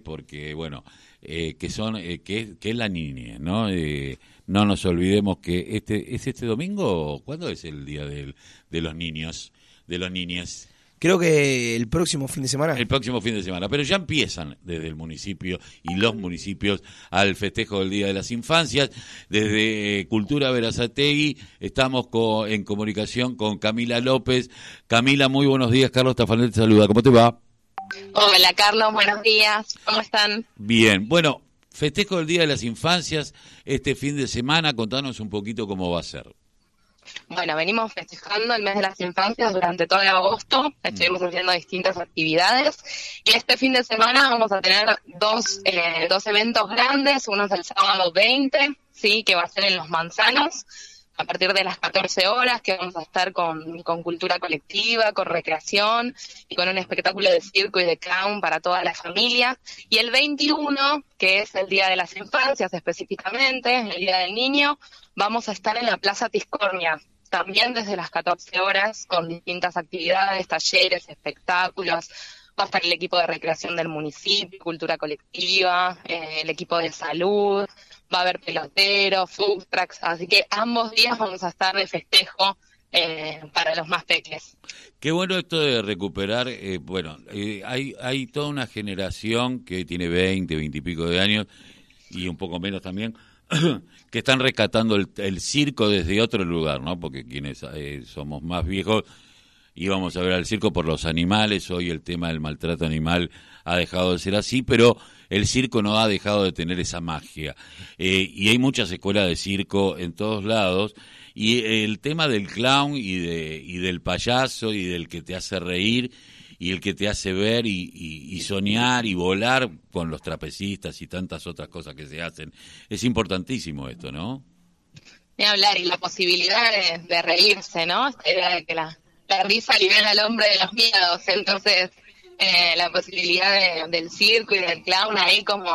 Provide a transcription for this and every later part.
porque bueno, eh, que son eh, que, que es la niña, ¿no? Eh, no nos olvidemos que este es este domingo, ¿cuándo es el día del, de los niños, de los niñas? Creo que el próximo fin de semana. El próximo fin de semana, pero ya empiezan desde el municipio y los municipios al festejo del Día de las Infancias. Desde Cultura Verazategui estamos en comunicación con Camila López. Camila, muy buenos días. Carlos Tafanel te saluda. ¿Cómo te va? Hola Carlos, buenos días. ¿Cómo están? Bien, bueno, festejo del Día de las Infancias este fin de semana. Contanos un poquito cómo va a ser. Bueno, venimos festejando el mes de las infancias durante todo agosto, estuvimos haciendo distintas actividades y este fin de semana vamos a tener dos, eh, dos eventos grandes, uno es el sábado 20, sí, que va a ser en Los Manzanos, a partir de las 14 horas, que vamos a estar con, cultura colectiva, con recreación y con un espectáculo de circo y de clown para toda la familia. Y el 21, que es el Día de las Infancias específicamente, el Día del Niño, vamos a estar en la Plaza Tiscornia, también desde las 14 horas, con distintas actividades, talleres, espectáculos. Va a estar el equipo de recreación del municipio, cultura colectiva, eh, el equipo de salud, va a haber peloteros, food trucks, así que ambos días vamos a estar de festejo eh, para los más pequeños. Qué bueno esto de recuperar, eh, bueno, eh, hay, hay toda una generación que tiene 20, 20 y pico de años, y un poco menos también, que están rescatando el, el, circo desde otro lugar, ¿no? Porque quienes somos más viejos íbamos a ver al circo por los animales, hoy el tema del maltrato animal ha dejado de ser así, pero el circo no ha dejado de tener esa magia. Eh, y hay muchas escuelas de circo en todos lados. Y el tema del clown y, de, y del payaso y del que te hace reír y el que te hace ver y, soñar y volar con los trapecistas y tantas otras cosas que se hacen. Es importantísimo esto, ¿no? Ni hablar, y la posibilidad de, reírse, ¿no? de que la, la risa libera al hombre de los miedos. Entonces, eh, la posibilidad del circo y del clown ahí como,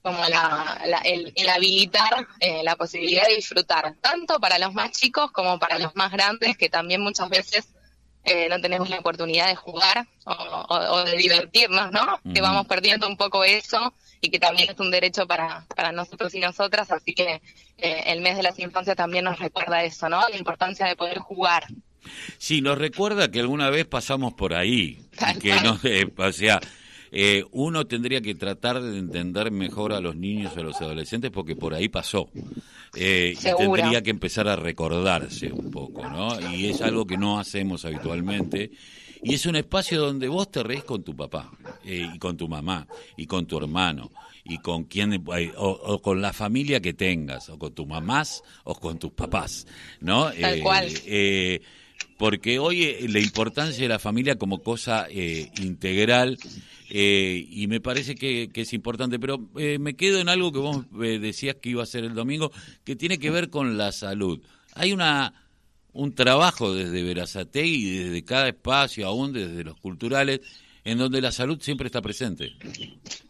como la, el, habilitar eh, la posibilidad de disfrutar, tanto para los más chicos como para los más grandes, que también muchas veces eh, no tenemos la oportunidad de jugar o, de divertirnos, ¿no? Que vamos perdiendo un poco eso y que también es un derecho para, para nosotros y nosotras, así que el mes de las infancias también nos recuerda eso, ¿no? La importancia de poder jugar. Sí, nos recuerda que alguna vez pasamos por ahí. que no, eh, o sea, eh, uno tendría que tratar de entender mejor a los niños y a los adolescentes porque por ahí pasó. Eh, y tendría que empezar a recordarse un poco, ¿no? Y es algo que no hacemos habitualmente. Y es un espacio donde vos te reís con tu papá, y con tu mamá, y con tu hermano, y con quien, o, con la familia que tengas, o con tus mamás, o con tus papás, ¿no? Tal cual porque hoy eh, la importancia de la familia como cosa eh, integral eh, y me parece que, es importante, pero me quedo en algo que vos decías que iba a ser el domingo, que tiene que ver con la salud. Hay una un trabajo desde y desde cada espacio, aún desde los culturales, en donde la salud siempre está presente.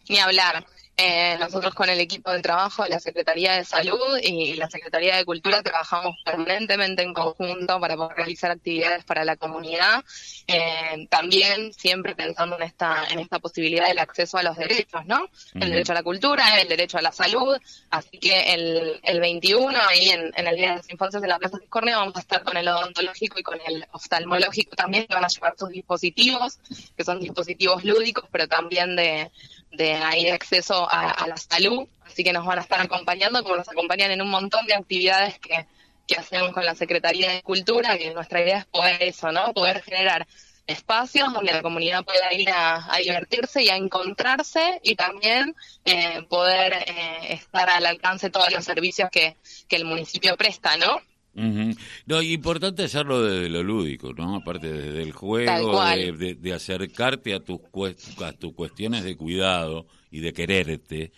Ni hablar. Eh, nosotros con el equipo de trabajo de la Secretaría de Salud y la Secretaría de Cultura trabajamos permanentemente en conjunto para poder realizar actividades para la comunidad, eh, también siempre pensando en esta en esta posibilidad del acceso a los derechos, ¿no? El derecho a la cultura, el derecho a la salud, así que el, el 21 ahí en, el Día de las Infancias de la Plaza Discordia vamos a estar con el odontológico y con el oftalmológico también que van a llevar sus dispositivos, que son dispositivos lúdicos, pero también de de ahí acceso a, la salud, así que nos van a estar acompañando, como nos acompañan en un montón de actividades que, que hacemos con la Secretaría de Cultura, que nuestra idea es poder eso, ¿no? Poder generar espacios donde la comunidad pueda ir a, divertirse y a encontrarse y también eh, poder eh, estar al alcance de todos los servicios que, que el municipio presta, ¿no? No, importante hacerlo desde lo lúdico, ¿no? Aparte desde el juego, de, acercarte a tus, a tus cuestiones de cuidado y de quererte,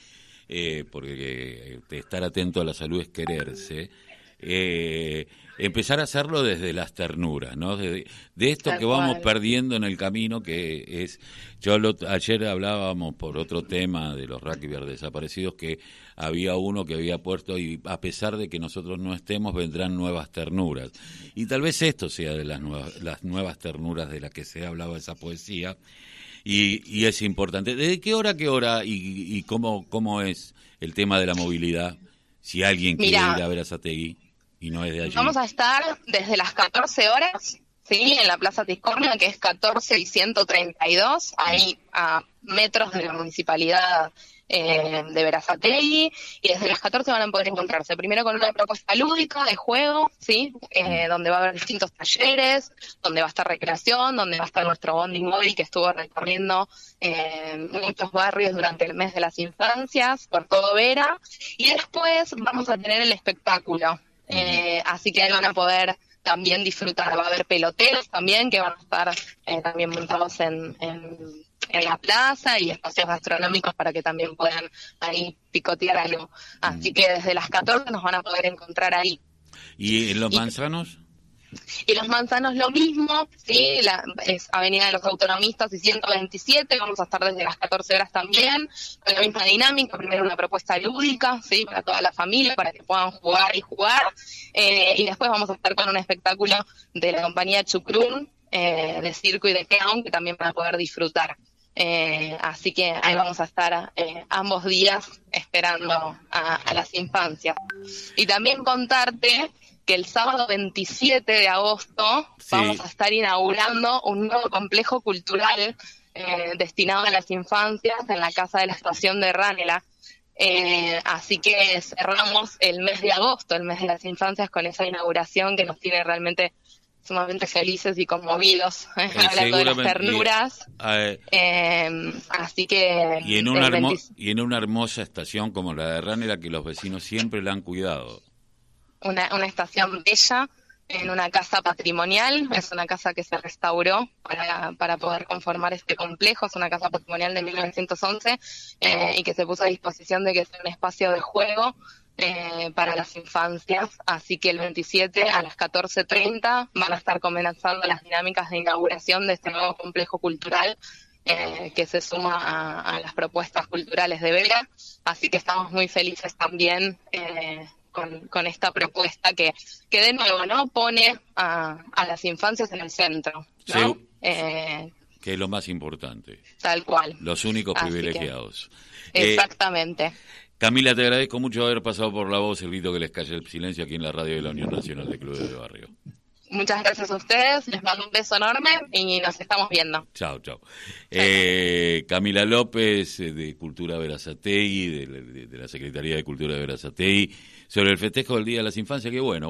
eh, porque eh, estar atento a la salud es quererse. Eh, empezar a hacerlo desde las ternuras, ¿no? De, esto que vamos perdiendo en el camino, que es, yo ayer hablábamos por otro tema de los rugby desaparecidos, que había uno que había puesto y a pesar de que nosotros no estemos, vendrán nuevas ternuras. Y tal vez esto sea de las nuevas, las nuevas ternuras de las que se hablaba esa poesía. y, y es importante. ¿Desde qué hora qué hora y, y cómo, cómo es el tema de la movilidad? Si alguien quiere ir a ver a Sategui y no es de allí. Vamos a estar desde las 14 horas, ¿sí? En la Plaza Tiscornia, que es 14 y 132, ahí a metros de la municipalidad eh, de Verazategui, y desde las 14 van a poder encontrarse primero con una propuesta lúdica de juego, ¿sí? Eh, donde va a haber distintos talleres, donde va a estar recreación, donde va a estar nuestro bondi móvil que estuvo recorriendo eh, muchos barrios durante el mes de las infancias, por todo Vera, y después vamos a tener el espectáculo. Eh, así que ahí van a poder también disfrutar. Va a haber peloteros también que van a estar eh, también montados en, en, en la plaza y espacios gastronómicos para que también puedan ahí picotear algo. Así que desde las 14 nos van a poder encontrar ahí. ¿Y en los y- manzanos? Y los manzanos lo mismo, sí, la, es Avenida de los Autonomistas y 127, vamos a estar desde las 14 horas también, con la misma dinámica, primero una propuesta lúdica, sí, para toda la familia, para que puedan jugar y jugar, eh, y después vamos a estar con un espectáculo de la compañía Chucrún, eh, de circo y de clown, que también van a poder disfrutar. Eh, así que ahí vamos a estar ambos días esperando a las infancias. Y también contarte que el sábado 27 de agosto Sí. vamos a estar inaugurando un nuevo complejo cultural eh, destinado a las infancias en la Casa de la Estación de Ranela. Eh, así que cerramos el mes de agosto, el mes de las infancias, con esa inauguración que nos tiene realmente sumamente felices y conmovidos, eh, hablando de las ternuras. Eh, Eh, así que y, en una hermo- 20 y en una hermosa estación como la de Ranela que los vecinos siempre la han cuidado. Una, una estación bella en una casa patrimonial, es una casa que se restauró para, para poder conformar este complejo, es una casa patrimonial de 1911 eh, y que se puso a disposición de que sea un espacio de juego eh, para las infancias, así que el 27 a las 14.30 van a estar comenzando las dinámicas de inauguración de este nuevo complejo cultural eh, que se suma a, a las propuestas culturales de Vera, así que estamos muy felices también eh, con, con esta propuesta que, que de nuevo no pone a, a las infancias en el centro, ¿no? Sí. Eh, que es lo más importante. tal cual, Los únicos Así que- privilegiados. Eh, exactamente. Camila, te agradezco mucho haber pasado por la voz, el grito que les calle el silencio aquí en la radio de la Unión Nacional de Clubes de Barrio. Muchas gracias a ustedes, les mando un beso enorme y nos estamos viendo. Chao, chao. Eh, Camila López, eh, de Cultura Verazategui, de, de- de la Secretaría de Cultura de Verazategui, sobre el festejo del Día de las Infancias, que bueno, bueno.